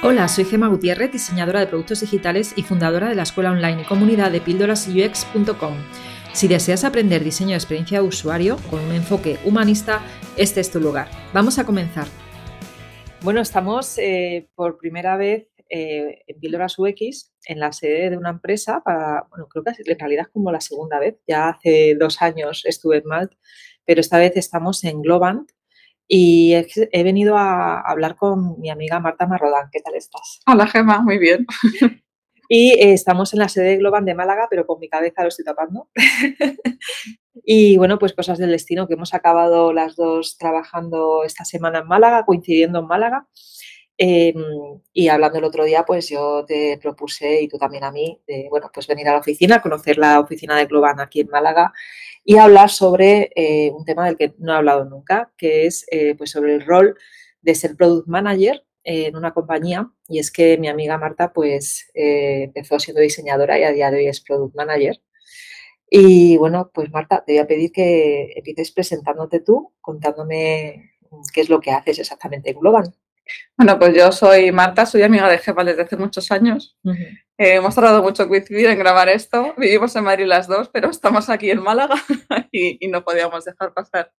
Hola, soy Gema Gutiérrez, diseñadora de productos digitales y fundadora de la escuela online y comunidad de píldorasux.com. Si deseas aprender diseño de experiencia de usuario con un enfoque humanista, este es tu lugar. Vamos a comenzar. Bueno, estamos eh, por primera vez eh, en Píldoras UX en la sede de una empresa bueno, creo que en realidad es como la segunda vez, ya hace dos años estuve en Malt, pero esta vez estamos en Globant, y he, venido a hablar con mi amiga Marta Marrodán. ¿Qué tal estás? Hola, Gemma, muy bien. Y eh, estamos en la sede de Globan de Málaga, pero con mi cabeza lo estoy tapando. y bueno, pues cosas del destino que hemos acabado las dos trabajando esta semana en Málaga, coincidiendo en Málaga. Em, y hablando el otro día, pues yo te propuse, y tú también a mí, de, bueno, pues venir a la oficina, conocer la oficina de Globan aquí en Málaga y hablar sobre eh, un tema del que no he hablado nunca, que es eh, pues sobre el rol de ser product manager en una compañía. Y es que mi amiga Marta pues eh, empezó siendo diseñadora y a día de hoy es product manager. Y bueno, pues Marta, te voy a pedir que empieces presentándote tú, contándome qué es lo que haces exactamente en Globan. Bueno, pues yo soy Marta, soy amiga de Jefa desde hace muchos años. Eh, hemos tardado mucho coincidir en grabar esto. Vivimos en Madrid las dos, pero estamos aquí en Málaga y, no podíamos dejar pasar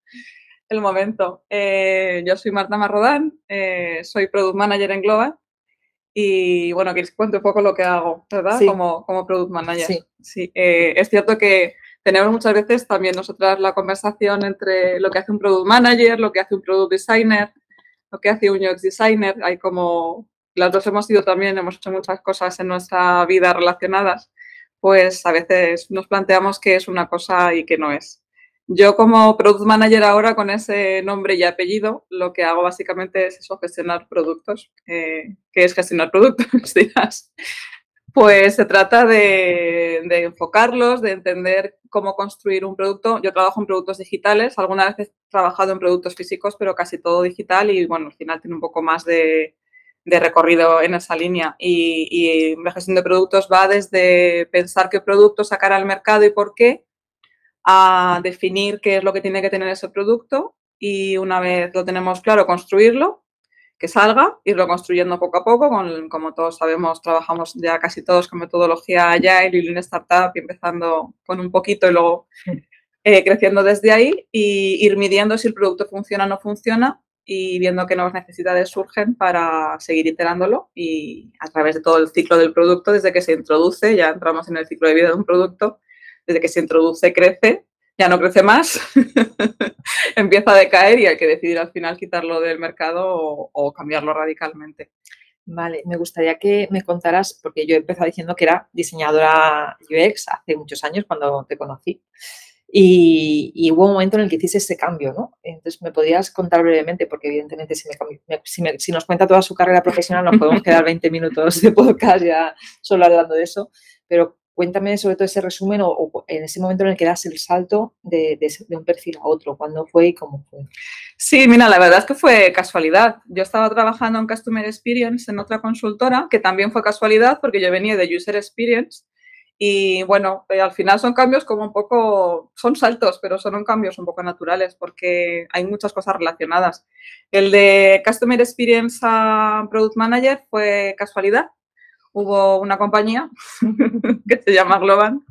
el momento. Eh, yo soy Marta Marrodán, eh, soy Product Manager en Global y bueno, quieres que cuente un poco lo que hago, ¿verdad? Como, como Product Manager. Sí. sí. es cierto que tenemos muchas veces también nosotras la conversación entre lo que hace un Product Manager, lo que hace un Product Designer lo que hace un UX designer. Hay como, las dos hemos sido también, hemos hecho muchas cosas en nuestra vida relacionadas, pues a veces nos planteamos que es una cosa y que no es. Yo como product manager ahora con ese nombre y apellido, lo que hago básicamente es eso, gestionar productos. Eh, ¿Qué es gestionar productos? Dirás. Pues se trata de, enfocarlos, de entender cómo construir un producto. Yo trabajo en productos digitales, alguna vez he trabajado en productos físicos, pero casi todo digital y bueno, al final tiene un poco más de, recorrido en esa línea. Y, y, la gestión de productos va desde pensar qué producto sacar al mercado y por qué, a definir qué es lo que tiene que tener ese producto y una vez lo tenemos claro, construirlo que salga, irlo construyendo poco a poco. Con, como todos sabemos, trabajamos ya casi todos con metodología Agile y Lean Startup, empezando con un poquito y luego eh, creciendo desde ahí y ir midiendo si el producto funciona o no funciona y viendo qué nuevas necesidades surgen para seguir iterándolo y a través de todo el ciclo del producto, desde que se introduce, ya entramos en el ciclo de vida de un producto, desde que se introduce, crece ya no crece más, empieza a decaer y hay que decidir al final quitarlo del mercado o, cambiarlo radicalmente. Vale, me gustaría que me contaras, porque yo he empezado diciendo que era diseñadora UX hace muchos años cuando te conocí. Y, hubo un momento en el que hiciste ese cambio, ¿no? Entonces, ¿me podrías contar brevemente? Porque evidentemente si, si, nos cuenta toda su carrera profesional nos podemos quedar 20 minutos de podcast ya solo hablando de eso, pero Cuéntame sobre todo ese resumen o, en ese momento en el que das el salto de, un perfil a otro, cuándo fue y cómo fue. Sí, mira, la verdad es que fue casualidad. Yo estaba trabajando en Customer Experience en otra consultora, que también fue casualidad porque yo venía de User Experience. Y bueno, eh, al final son cambios como un poco, son saltos, pero son cambios un poco naturales porque hay muchas cosas relacionadas. El de Customer Experience a Product Manager fue casualidad hubo una compañía que se llama Globan,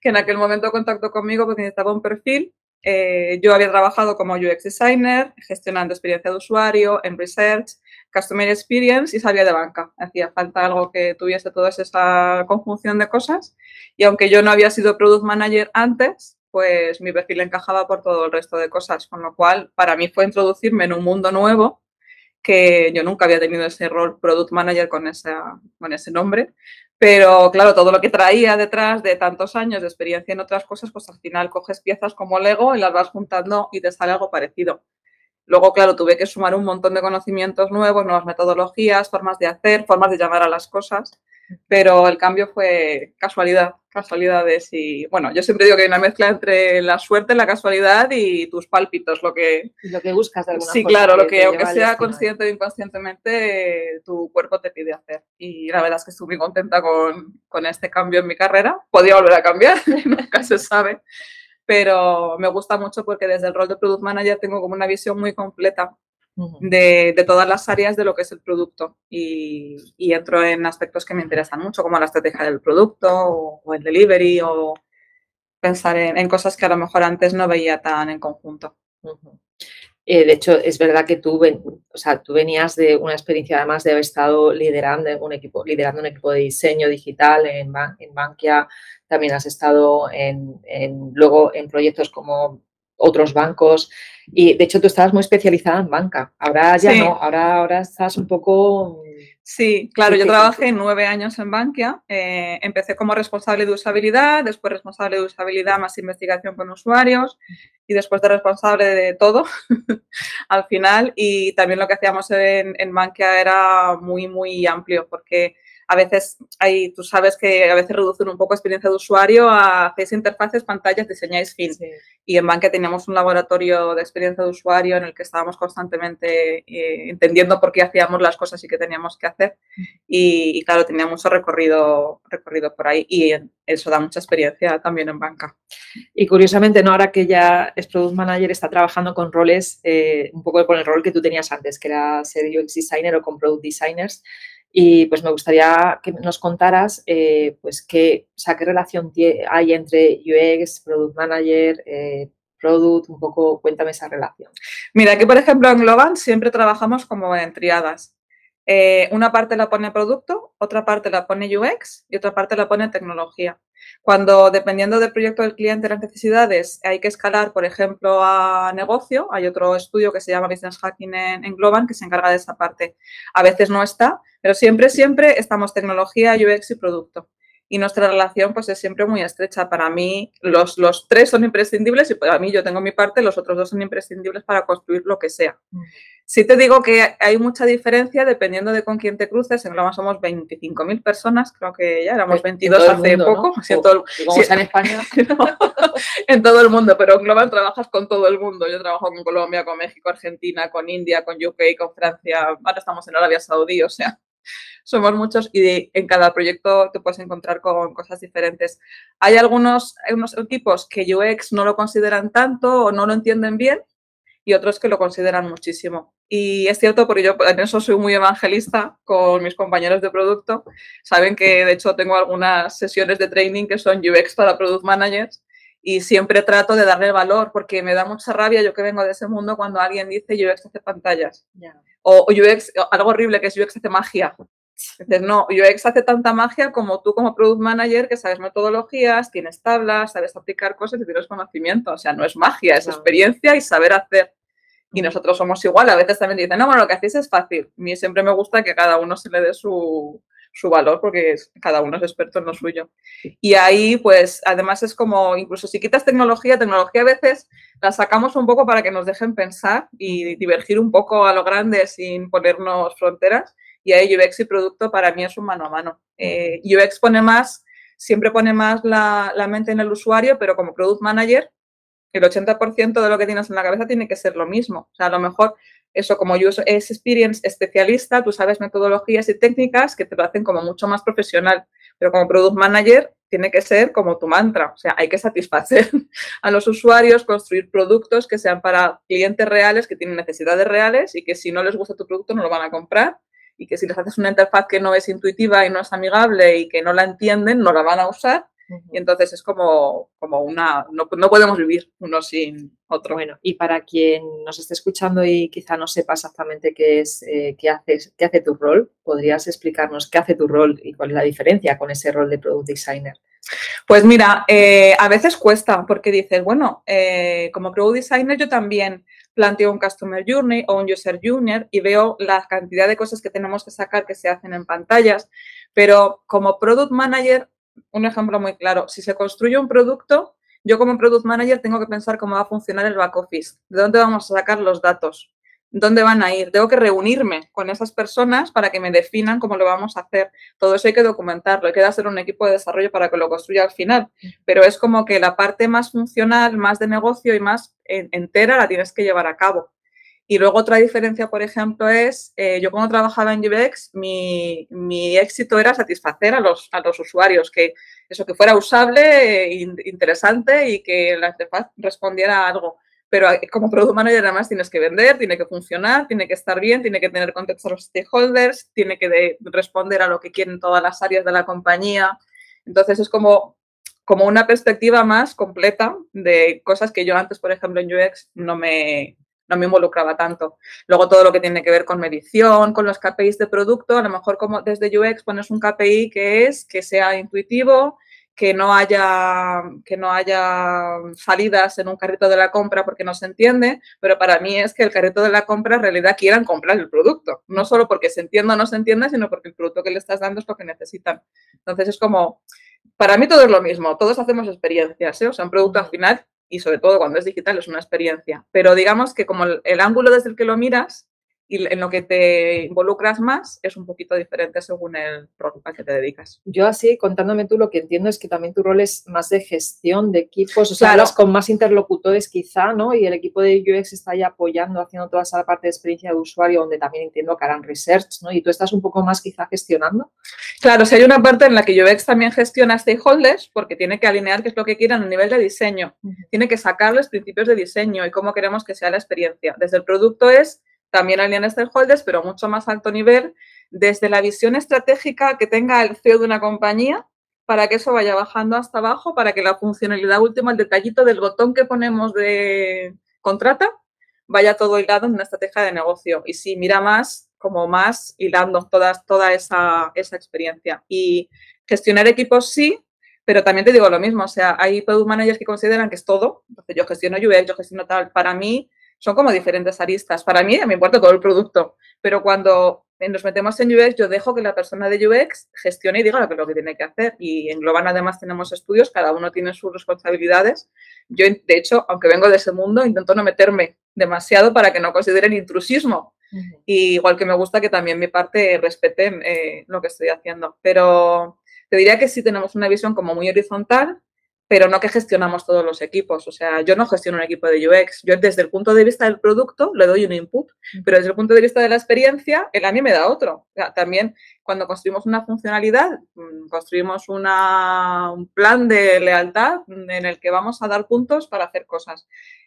que en aquel momento contactó conmigo porque necesitaba un perfil. Eh, yo había trabajado como UX designer, gestionando experiencia de usuario, en research, customer experience y sabía de banca. Hacía falta algo que tuviese toda esa conjunción de cosas. Y aunque yo no había sido product manager antes, pues mi perfil encajaba por todo el resto de cosas, con lo cual para mí fue introducirme en un mundo nuevo que yo nunca había tenido ese rol product manager con, esa, con ese nombre, pero claro, todo lo que traía detrás de tantos años de experiencia en otras cosas, pues al final coges piezas como Lego y las vas juntando y te sale algo parecido. Luego, claro, tuve que sumar un montón de conocimientos nuevos, nuevas metodologías, formas de hacer, formas de llamar a las cosas pero el cambio fue casualidad, casualidades y bueno, yo siempre digo que hay una mezcla entre la suerte, la casualidad y tus pálpitos, lo que... lo que buscas de alguna Sí, claro, lo que aunque sea consciente o inconscientemente, tu cuerpo te pide hacer. Y la verdad es que estoy muy contenta con, con este cambio en mi carrera. Podría volver a cambiar, nunca se sabe, pero me gusta mucho porque desde el rol de Product Manager tengo como una visión muy completa de, todas las áreas de lo que es el producto y, entro en aspectos que me interesan mucho, como la estrategia del producto o, el delivery o pensar en, cosas que a lo mejor antes no veía tan en conjunto. Eh, de hecho, es verdad que tú, o sea, tú venías de una experiencia además de haber estado liderando un equipo, liderando un equipo de diseño digital en, en Bankia, también has estado en, luego en proyectos como otros bancos y de hecho tú estabas muy especializada en banca. Ahora ya no, ahora, ahora estás un poco... Sí, claro, yo trabajé nueve años en Bankia. Eh, empecé como responsable de usabilidad, después responsable de usabilidad más investigación con usuarios y después de responsable de todo al final. Y también lo que hacíamos en, en Bankia era muy, muy amplio porque a veces hay, tú sabes que a veces reducen un poco experiencia de usuario a hacéis interfaces, pantallas, diseñáis fin. Y en Banque teníamos un laboratorio de experiencia de usuario en el que estábamos constantemente eh, entendiendo por qué hacíamos las cosas y qué teníamos que hacer. Y, claro, tenía mucho recorrido, recorrido por ahí y eso da mucha experiencia también en banca. Y curiosamente, ¿no? ahora que ya es Product Manager, está trabajando con roles, eh, un poco con el rol que tú tenías antes, que era ser UX Designer o con Product Designers. Y pues me gustaría que nos contaras eh, pues qué, o qué relación hay entre UX, Product Manager, eh, Product, un poco cuéntame esa relación. Mira, aquí por ejemplo en Global siempre trabajamos como en triadas. Eh, una parte la pone producto, otra parte la pone UX y otra parte la pone tecnología. Cuando, dependiendo del proyecto del cliente, las necesidades, hay que escalar, por ejemplo, a negocio, hay otro estudio que se llama Business Hacking en, en que se encarga de esa parte. A veces no está, pero siempre, siempre estamos tecnología, UX y producto y nuestra relación pues es siempre muy estrecha. Para mí los, los tres son imprescindibles y para mí yo tengo mi parte, los otros dos son imprescindibles para construir lo que sea. Sí te digo que hay mucha diferencia dependiendo de con quién te cruces. En Global somos 25.000 personas, creo que ya éramos 22 hace poco. en, todo, en España. en todo el mundo, pero en Global trabajas con todo el mundo. Yo trabajo con Colombia, con México, Argentina, con India, con UK, con Francia. Ahora estamos en Arabia Saudí, o sea, somos muchos y en cada proyecto te puedes encontrar con cosas diferentes. Hay algunos, unos equipos que UX no lo consideran tanto o no lo entienden bien y otros que lo consideran muchísimo. Y es cierto, porque yo en eso soy muy evangelista con mis compañeros de producto. Saben que de hecho tengo algunas sesiones de training que son UX para Product Managers y siempre trato de darle valor porque me da mucha rabia yo que vengo de ese mundo cuando alguien dice UX hace pantallas. O, UX, algo horrible que es UX hace magia. Entonces, no, UX hace tanta magia como tú como product manager que sabes metodologías, tienes tablas, sabes aplicar cosas y tienes conocimiento. O sea, no es magia, es experiencia y saber hacer. Y nosotros somos igual. A veces también dicen, no, bueno, lo que hacéis es fácil. A mí siempre me gusta que cada uno se le dé su, su valor porque cada uno es experto en lo suyo. Y ahí, pues, además es como, incluso si quitas tecnología, tecnología a veces la sacamos un poco para que nos dejen pensar y divergir un poco a lo grande sin ponernos fronteras. Y ahí UX y producto para mí es un mano a mano. Eh, UX pone más, siempre pone más la, la mente en el usuario, pero como product manager, el 80% de lo que tienes en la cabeza tiene que ser lo mismo. O sea, a lo mejor eso como es experience especialista, tú sabes metodologías y técnicas que te lo hacen como mucho más profesional, pero como product manager tiene que ser como tu mantra, o sea, hay que satisfacer a los usuarios, construir productos que sean para clientes reales, que tienen necesidades reales y que si no les gusta tu producto no lo van a comprar. Y que si les haces una interfaz que no es intuitiva y no es amigable y que no la entienden, no la van a usar y entonces es como, como una, no, no, podemos vivir uno sin otro. Bueno, y para quien nos esté escuchando y quizá no sepa exactamente qué es, eh, qué, haces, qué hace tu rol, ¿podrías explicarnos qué hace tu rol y cuál es la diferencia con ese rol de Product Designer? Pues mira, eh, a veces cuesta porque dices, bueno, eh, como Product Designer yo también planteo un Customer Journey o un User Journey y veo la cantidad de cosas que tenemos que sacar que se hacen en pantallas, pero como Product Manager un ejemplo muy claro. Si se construye un producto, yo como product manager tengo que pensar cómo va a funcionar el back office, de dónde vamos a sacar los datos, dónde van a ir. Tengo que reunirme con esas personas para que me definan cómo lo vamos a hacer. Todo eso hay que documentarlo, hay que hacer un equipo de desarrollo para que lo construya al final. Pero es como que la parte más funcional, más de negocio y más entera la tienes que llevar a cabo. Y luego otra diferencia, por ejemplo, es, eh, yo cuando trabajaba en UX, mi, mi, éxito era satisfacer a los, a los usuarios, que eso que fuera usable, interesante y que la interfaz respondiera a algo. pero como product manager además tienes que vender, tiene que funcionar, tiene que estar bien, tiene que tener contexto a los stakeholders, tiene que responder a lo que quieren todas las áreas de la compañía. Entonces es como, como una perspectiva más completa de cosas que yo antes, por ejemplo, en UX no me, no me involucraba tanto. Luego todo lo que tiene que ver con medición, con los KPIs de producto, a lo mejor como desde UX pones un KPI que es que sea intuitivo, que no haya que no haya salidas en un carrito de la compra porque no se entiende, pero para mí es que el carrito de la compra en realidad quieran comprar el producto, no solo porque se entienda o no se entienda, sino porque el producto que le estás dando es lo que necesitan. Entonces es como para mí todo es lo mismo, todos hacemos experiencias, ¿eh? o sea, un producto al final y sobre todo cuando es digital es una experiencia. Pero digamos que como el, ángulo desde el que lo miras y en lo que te involucras más es un poquito diferente según el rol al que te dedicas. Yo así, contándome tú, lo que entiendo es que también tu rol es más de gestión de equipos, o sea, con más interlocutores quizá, ¿no? Y el equipo de UX está ahí apoyando, haciendo toda esa parte de experiencia de usuario, donde también entiendo que harán research, ¿no? Y tú estás un poco más quizá gestionando. Claro, si hay una parte en la que UX también gestiona stakeholders, porque tiene que alinear qué es lo que quieran a nivel de diseño, tiene que sacar los principios de diseño y cómo queremos que sea la experiencia. Desde el producto es también alinean stakeholders, pero mucho más alto nivel, desde la visión estratégica que tenga el CEO de una compañía para que eso vaya bajando hasta abajo, para que la funcionalidad última, el detallito del botón que ponemos de contrata, vaya todo hilado en una estrategia de negocio. Y sí, mira más, como más hilando toda, toda esa, esa experiencia. Y gestionar equipos sí, pero también te digo lo mismo, o sea, hay product managers que consideran que es todo, entonces yo gestiono UX, yo gestiono tal, para mí son como diferentes aristas. Para mí me importa todo el producto, pero cuando nos metemos en UX, yo dejo que la persona de UX gestione y diga lo que, lo que tiene que hacer. Y en Global además tenemos estudios, cada uno tiene sus responsabilidades. Yo, de hecho, aunque vengo de ese mundo, intento no meterme demasiado para que no consideren intrusismo. y igual que me gusta que también mi parte respeten eh, lo que estoy haciendo. Pero te diría que sí tenemos una visión como muy horizontal, pero no que gestionamos todos los equipos. O sea, yo no gestiono un equipo de UX. Yo desde el punto de vista del producto le doy un input, pero desde el punto de vista de la experiencia, él a mí me da otro. O sea, también cuando construimos una funcionalidad, mm, construimos una, un plan de lealtad en el que vamos a dar puntos para hacer cosas.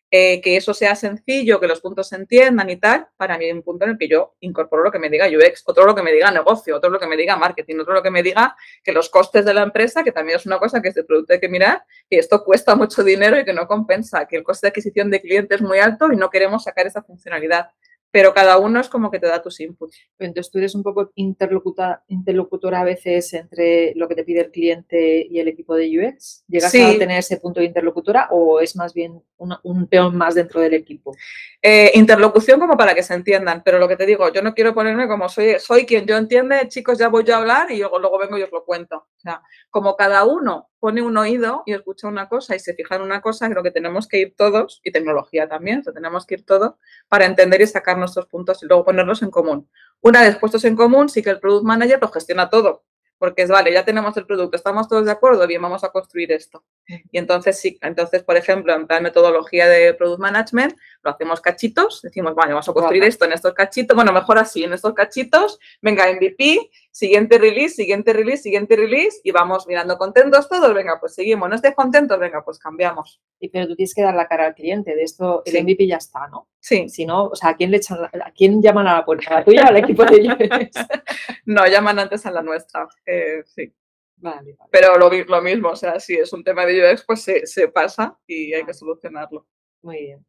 Eh, que eso sea sencillo, que los puntos se entiendan y tal, para mí hay un punto en el que yo incorporo lo que me diga UX, otro lo que me diga negocio, otro lo que me diga marketing, otro lo que me diga que los costes de la empresa, que también es una cosa que este producto hay que mirar, que esto cuesta mucho dinero y que no compensa, que el coste de adquisición de cliente es muy alto y no queremos sacar esa funcionalidad pero cada uno es como que te da tus inputs. Entonces tú eres un poco interlocutora, interlocutora a veces entre lo que te pide el cliente y el equipo de UX. ¿Llegas a tener ese punto de interlocutora o es más bien un peón más dentro del equipo? Eh, interlocución como para que se entiendan, pero lo que te digo, yo no quiero ponerme como soy, soy quien yo entiende, chicos, ya voy yo a hablar y luego, luego vengo y os lo cuento. O sea, como cada uno pone un oído y escucha una cosa y se fija en una cosa, creo que tenemos que ir todos, y tecnología también, o tenemos que ir todos para entender y sacar nuestros puntos y luego ponerlos en común. Una vez puestos en común, sí que el Product Manager lo gestiona todo, porque es, vale, ya tenemos el producto, estamos todos de acuerdo, bien, vamos a construir esto. Y entonces, sí, entonces, por ejemplo, en plan metodología de Product Management, lo hacemos cachitos, decimos, vale, vamos a construir esto en estos cachitos, bueno, mejor así, en estos cachitos, venga, MVP, siguiente release, siguiente release, siguiente release, y vamos mirando contentos todos, venga, pues seguimos, no estés contentos, venga, pues cambiamos. Y pero tú tienes que dar la cara al cliente, de esto el MVP ya está, ¿no? Sí. Si no, o sea, ¿a quién le echan, a quién llaman a la puerta? ¿A la tuya o al equipo de ellos? no, llaman antes a la nuestra, eh, sí. Vale, Pero lo, lo, mismo, o sea, si es un tema de UX, pues se, se pasa y hay que solucionarlo. Muy bien.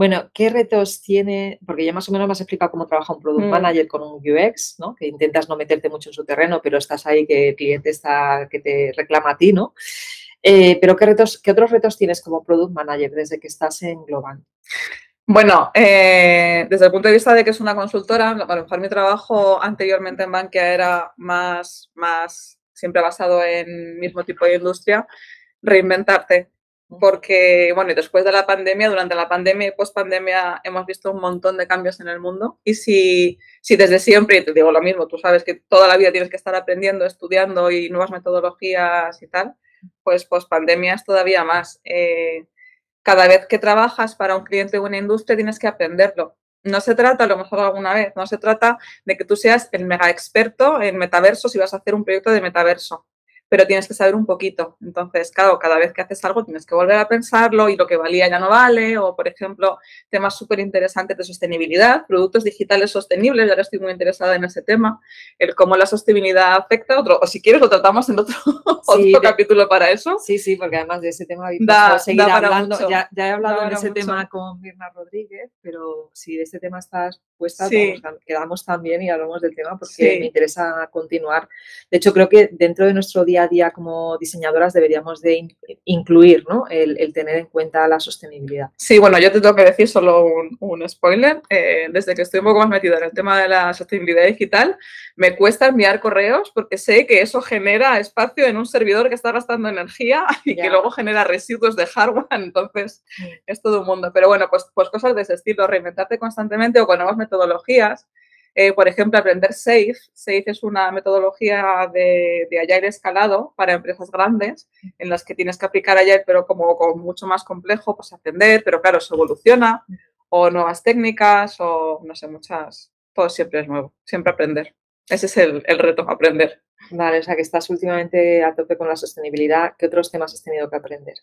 Bueno, ¿qué retos tiene? Porque ya más o menos me has explicado cómo trabaja un product mm. manager con un UX, ¿no? Que intentas no meterte mucho en su terreno, pero estás ahí que el cliente está que te reclama a ti, ¿no? Eh, pero ¿qué retos, qué otros retos tienes como product manager desde que estás en Global? Bueno, eh, desde el punto de vista de que es una consultora, a lo mejor mi trabajo anteriormente en Bankia era más, más siempre basado en mismo tipo de industria, reinventarte porque, bueno, después de la pandemia, durante la pandemia y post-pandemia hemos visto un montón de cambios en el mundo. Y si, si desde siempre, y te digo lo mismo, tú sabes que toda la vida tienes que estar aprendiendo, estudiando y nuevas metodologías y tal, pues post-pandemia es todavía más. Eh, cada vez que trabajas para un cliente o una industria tienes que aprenderlo. No se trata, a lo mejor alguna vez, no se trata de que tú seas el mega experto en metaverso si vas a hacer un proyecto de metaverso pero tienes que saber un poquito. Entonces, claro, cada vez que haces algo tienes que volver a pensarlo y lo que valía ya no vale, o por ejemplo, temas súper interesantes de sostenibilidad, productos digitales sostenibles, ya ahora estoy muy interesada en ese tema, el cómo la sostenibilidad afecta a otro, o si quieres lo tratamos en otro, capítulo para eso. Sí, sí, porque además de ese tema da, seguir hablando, ya, ya, he hablado de ese tema con Mirna Rodríguez, pero si de este tema estás puesta, quedamos también y hablamos del tema porque me interesa continuar. De hecho, creo que dentro de nuestro día a día como diseñadoras deberíamos de incluir ¿no? el, tener en cuenta la sostenibilidad. Sí, bueno, yo te tengo que decir solo un, spoiler. Eh, desde que estoy un poco más metida en el tema de la sostenibilidad digital, me cuesta enviar correos porque sé que eso genera espacio en un servidor que está gastando energía y que luego genera residuos de hardware. Entonces, es todo un mundo. Pero bueno, pues, pues cosas de ese estilo, reinventarte constantemente o con nuevas metodologías eh, por ejemplo, aprender SAFE. SAFE es una metodología de, de, Agile escalado para empresas grandes en las que tienes que aplicar Agile, pero como, mucho más complejo, pues aprender, pero claro, se evoluciona, o nuevas técnicas, o no sé, muchas, todo siempre es nuevo, siempre aprender. Ese es el, el reto, aprender. Vale, o sea que estás últimamente a tope con la sostenibilidad. ¿Qué otros temas has tenido que aprender?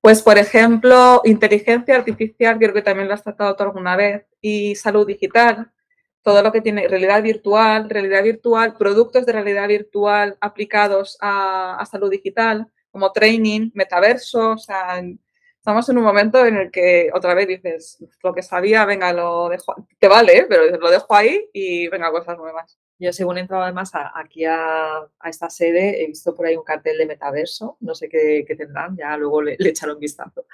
Pues, por ejemplo, inteligencia artificial, creo que también lo has tratado tú alguna vez, y salud digital todo lo que tiene realidad virtual, realidad virtual, productos de realidad virtual aplicados a, salud digital, como training, metaverso, o sea, estamos en un momento en el que otra vez dices, lo que sabía, venga, lo dejo, te vale, pero lo dejo ahí y venga, cosas nuevas. Yo según he entrado además aquí a, esta sede, he visto por ahí un cartel de metaverso, no sé qué, tendrán, ya luego le, le echaré un vistazo.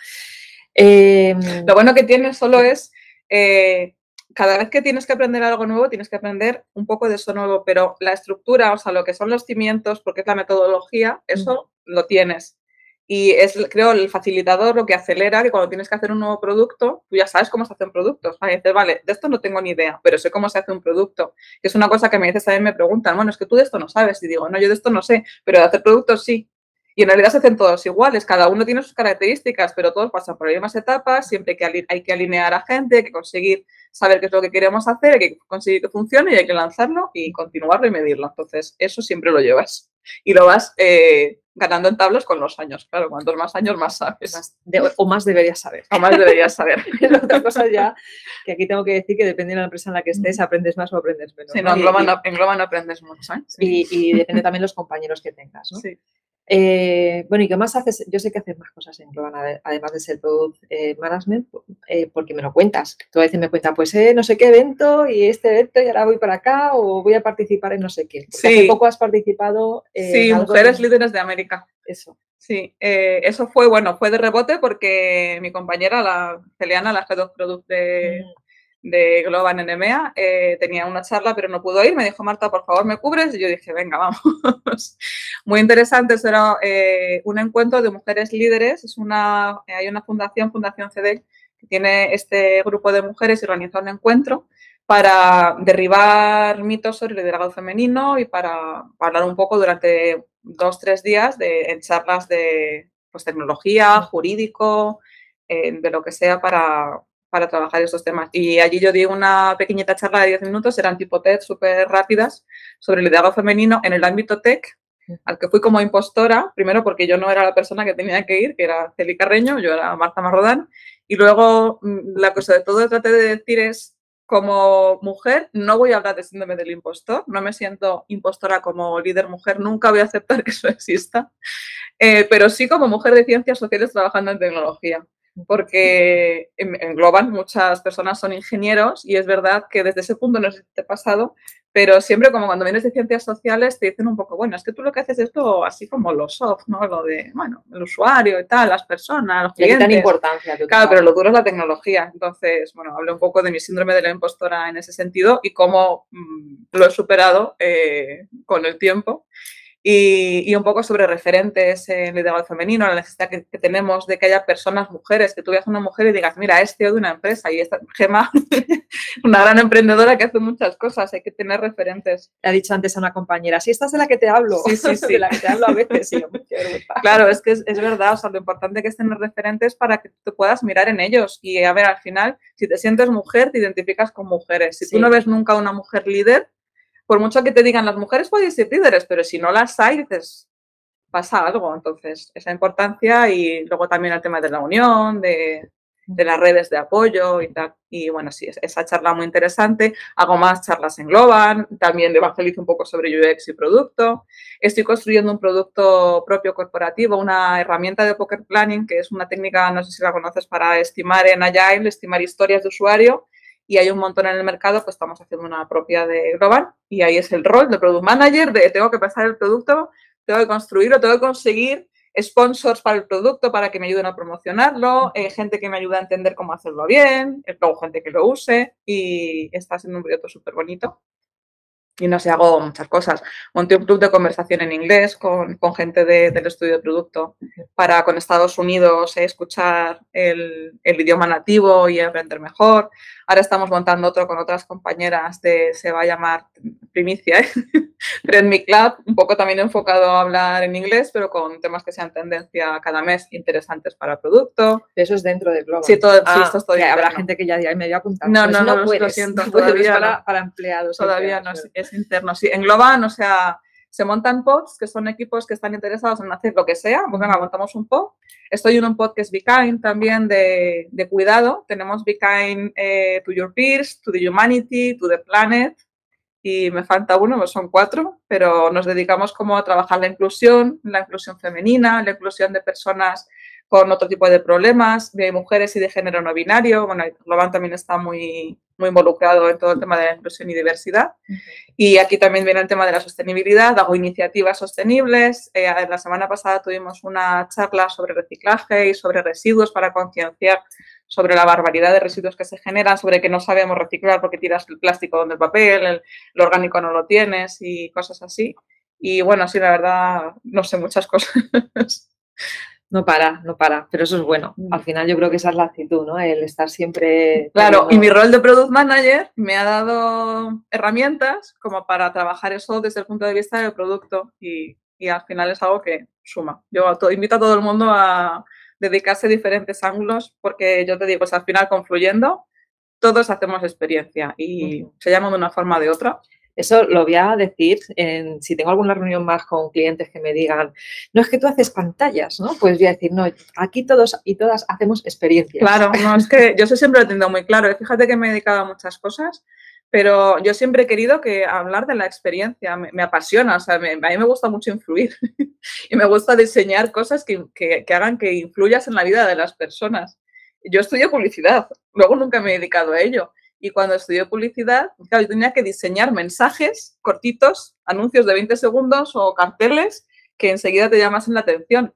Em, lo bueno que tiene solo es eh, cada vez que tienes que aprender algo nuevo, tienes que aprender un poco de eso nuevo, pero la estructura, o sea, lo que son los cimientos, porque es la metodología, eso lo tienes. Y es, creo, el facilitador lo que acelera que cuando tienes que hacer un nuevo producto, tú ya sabes cómo se hacen productos. Y dices, vale, de esto no tengo ni idea, pero sé cómo se hace un producto. Que es una cosa que me dices también, me preguntan, bueno, es que tú de esto no sabes. Y digo, no, yo de esto no sé, pero de hacer productos sí. Y en realidad se hacen todos iguales, cada uno tiene sus características, pero todos pasan por las mismas etapas, siempre que hay que alinear a gente, hay que conseguir saber qué es lo que queremos hacer, hay que conseguir que funcione y hay que lanzarlo y continuarlo y medirlo. Entonces, eso siempre lo llevas y lo vas eh, ganando en tablas con los años. Claro, cuantos más años, más sabes. o más deberías saber. O más deberías saber. otra cosa ya, que aquí tengo que decir que depende de la empresa en la que estés, aprendes más o aprendes menos. Sí, no, en, Global, aprendes mucho. ¿eh? Y, y, depende también de los compañeros que tengas. ¿no? Sí. Eh, bueno, ¿y qué más haces? Yo sé que haces más cosas en Global, además de ser Product eh, Management, eh, porque me lo cuentas. Tú a veces me cuentas, pues no sé qué evento y este evento y ahora voy para acá o voy a participar en no sé qué. sí. Hace poco has participado. sí, Mujeres Líderes de América. Eso. Sí, eso fue, bueno, fue de rebote porque mi compañera, la Celiana, la Head of Product de, mm de Global NMA, eh, tenía una charla pero no pudo ir, me dijo Marta, por favor, ¿me cubres? Y yo dije, venga, vamos. Muy interesante, eso era eh, un encuentro de mujeres líderes, es una, hay una fundación, Fundación CEDEC, que tiene este grupo de mujeres y organiza un encuentro para derribar mitos sobre el liderazgo femenino y para hablar un poco durante dos, tres días de, en charlas de pues, tecnología, jurídico, eh, de lo que sea para, para trabajar estos temas. Y allí yo di una pequeñita charla de 10 minutos, eran tipo TED súper rápidas, sobre el liderazgo femenino en el ámbito tech, al que fui como impostora, primero porque yo no era la persona que tenía que ir, que era Celi Carreño, yo era Marta Marrodán, y luego mm, la cosa de todo traté de decir es, como mujer, no voy a hablar de síndrome del impostor, no me siento impostora como líder mujer, nunca voy a aceptar que eso exista, eh, pero sí como mujer de ciencias sociales trabajando en tecnología porque engloban muchas personas son ingenieros y es verdad que desde ese punto no sé si te ha pasado, pero siempre como cuando vienes de ciencias sociales te dicen un poco, bueno, es que tú lo que haces es esto así como lo soft, ¿no? Lo de, bueno, el usuario y tal, las personas, los clientes. Le importancia. Claro, pero lo duro es la tecnología. Entonces, bueno, hablé un poco de mi síndrome de la impostora en ese sentido y cómo mm, lo he superado eh, con el tiempo y, un poco sobre referentes en liderazgo femenino, la necesidad que, tenemos de que haya personas, mujeres, que tú veas a una mujer y digas, mira, es CEO de una empresa y esta Gema, una gran emprendedora que hace muchas cosas, hay que tener referentes. Le ha dicho antes a una compañera, si esta es de la que te hablo, sí, sí, sí. de la que te hablo a veces. Sí, claro, es que es, es, verdad, o sea, lo importante que es tener referentes para que te puedas mirar en ellos y a ver, al final, si te sientes mujer, te identificas con mujeres. Si tú no ves nunca una mujer líder, por mucho que te digan las mujeres pueden ser líderes, pero si no las hay, dices, pasa algo. Entonces, esa importancia y luego también el tema de la unión, de, las redes de apoyo y tal. Y bueno, sí, esa charla muy interesante. Hago más charlas en Globan, también evangelizo un poco sobre UX y producto. Estoy construyendo un producto propio corporativo, una herramienta de poker planning, que es una técnica, no sé si la conoces, para estimar en Agile, estimar historias de usuario. Y hay un montón en el mercado, pues estamos haciendo una propia de Globan. Y ahí es el rol de Product Manager, de tengo que pasar el producto, tengo que construirlo, tengo que conseguir sponsors para el producto para que me ayuden a promocionarlo, eh, gente que me ayuda a entender cómo hacerlo bien, luego gente que lo use y está siendo un proyecto súper bonito. Y no sé, hago muchas cosas. Monté un club de conversación en inglés con, con gente de, del estudio de producto para con Estados Unidos escuchar el, el, idioma nativo y aprender mejor. Ahora estamos montando otro con otras compañeras de, se va a llamar primicia, ¿eh? Club, un poco también enfocado a hablar en inglés, pero con temas que sean tendencia cada mes interesantes para el producto. Eso es dentro de Global. Sí, todo, ah, esto es todo Habrá gente que ya dirá, me voy a apuntar. No, pues no, no, no puedes, lo siento, todavía para, para, empleados. Todavía no, es, es, interno. Sí, en Global, o sea, se montan pods, que son equipos que están interesados en hacer lo que sea, pues venga, montamos un pod. Estoy en un pod que es Be Kind también de, de cuidado. Tenemos Be Kind eh, to your peers, to the humanity, to the planet, y me falta uno, pues son cuatro, pero nos dedicamos como a trabajar la inclusión, la inclusión femenina, la inclusión de personas con otro tipo de problemas, de mujeres y de género no binario. Bueno, Global también está muy, muy involucrado en todo el tema de la inclusión y diversidad. Y aquí también viene el tema de la sostenibilidad. Hago iniciativas sostenibles. Eh, la semana pasada tuvimos una charla sobre reciclaje y sobre residuos para concienciar sobre la barbaridad de residuos que se generan, sobre que no sabemos reciclar porque tiras el plástico donde el papel, el, el orgánico no lo tienes y cosas así. Y bueno, sí, la verdad, no sé muchas cosas. No para, no para, pero eso es bueno. Al final yo creo que esa es la actitud, ¿no? El estar siempre... Claro, y mi rol de Product Manager me ha dado herramientas como para trabajar eso desde el punto de vista del producto y, y al final es algo que suma. Yo a todo, invito a todo el mundo a dedicarse a diferentes ángulos porque yo te digo, pues al final confluyendo, todos hacemos experiencia y uh -huh. se llama de una forma o de otra. Eso lo voy a decir en, si tengo alguna reunión más con clientes que me digan, no es que tú haces pantallas, ¿no? Pues voy a decir, no, aquí todos y todas hacemos experiencias. Claro, no, es que yo siempre lo he tenido muy claro. Fíjate que me he dedicado a muchas cosas, pero yo siempre he querido que hablar de la experiencia me, me apasiona, o sea, me, a mí me gusta mucho influir y me gusta diseñar cosas que, que, que hagan que influyas en la vida de las personas. Yo estudio publicidad, luego nunca me he dedicado a ello y cuando estudié publicidad, claro, yo tenía que diseñar mensajes cortitos, anuncios de 20 segundos o carteles que enseguida te llamasen la atención.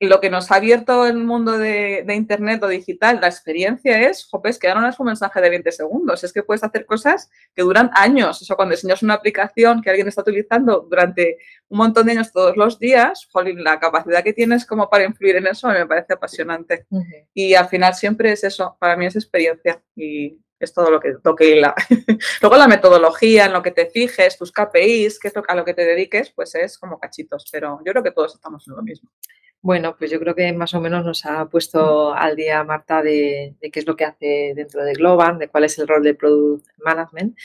Y lo que nos ha abierto el mundo de, de Internet o digital, la experiencia es, jopes, que ahora no es un mensaje de 20 segundos, es que puedes hacer cosas que duran años. Eso cuando diseñas una aplicación que alguien está utilizando durante un montón de años todos los días, jolín, la capacidad que tienes como para influir en eso me parece apasionante. Uh -huh. Y al final siempre es eso, para mí es experiencia. Y es todo lo que, lo que la... Luego la metodología, en lo que te fijes, tus KPIs, que es a lo que te dediques, pues es como cachitos, pero yo creo que todos estamos en lo mismo. Bueno, pues yo creo que más o menos nos ha puesto al día Marta de, de qué es lo que hace dentro de Globan, de cuál es el rol de Product Management.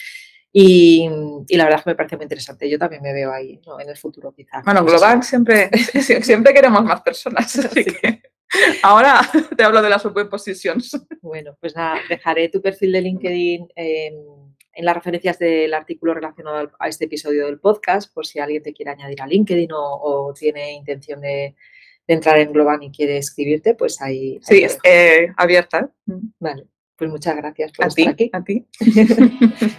Y, y, la verdad es que me parece muy interesante. Yo también me veo ahí, ¿no? En el futuro, quizás. Bueno, Globan siempre, siempre queremos más personas, así sí. que ahora te hablo de las open positions. Bueno, pues nada, dejaré tu perfil de LinkedIn en, en las referencias del artículo relacionado a este episodio del podcast, por si alguien te quiere añadir a LinkedIn o, o tiene intención de, de, entrar en Globan y quiere escribirte, pues ahí. ahí sí, es eh, abierta. Vale, pues muchas gracias por a estar ti, aquí. A ti.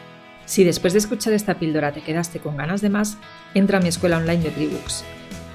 Si después de escuchar esta píldora te quedaste con ganas de más, entra a mi escuela online de Tribooks,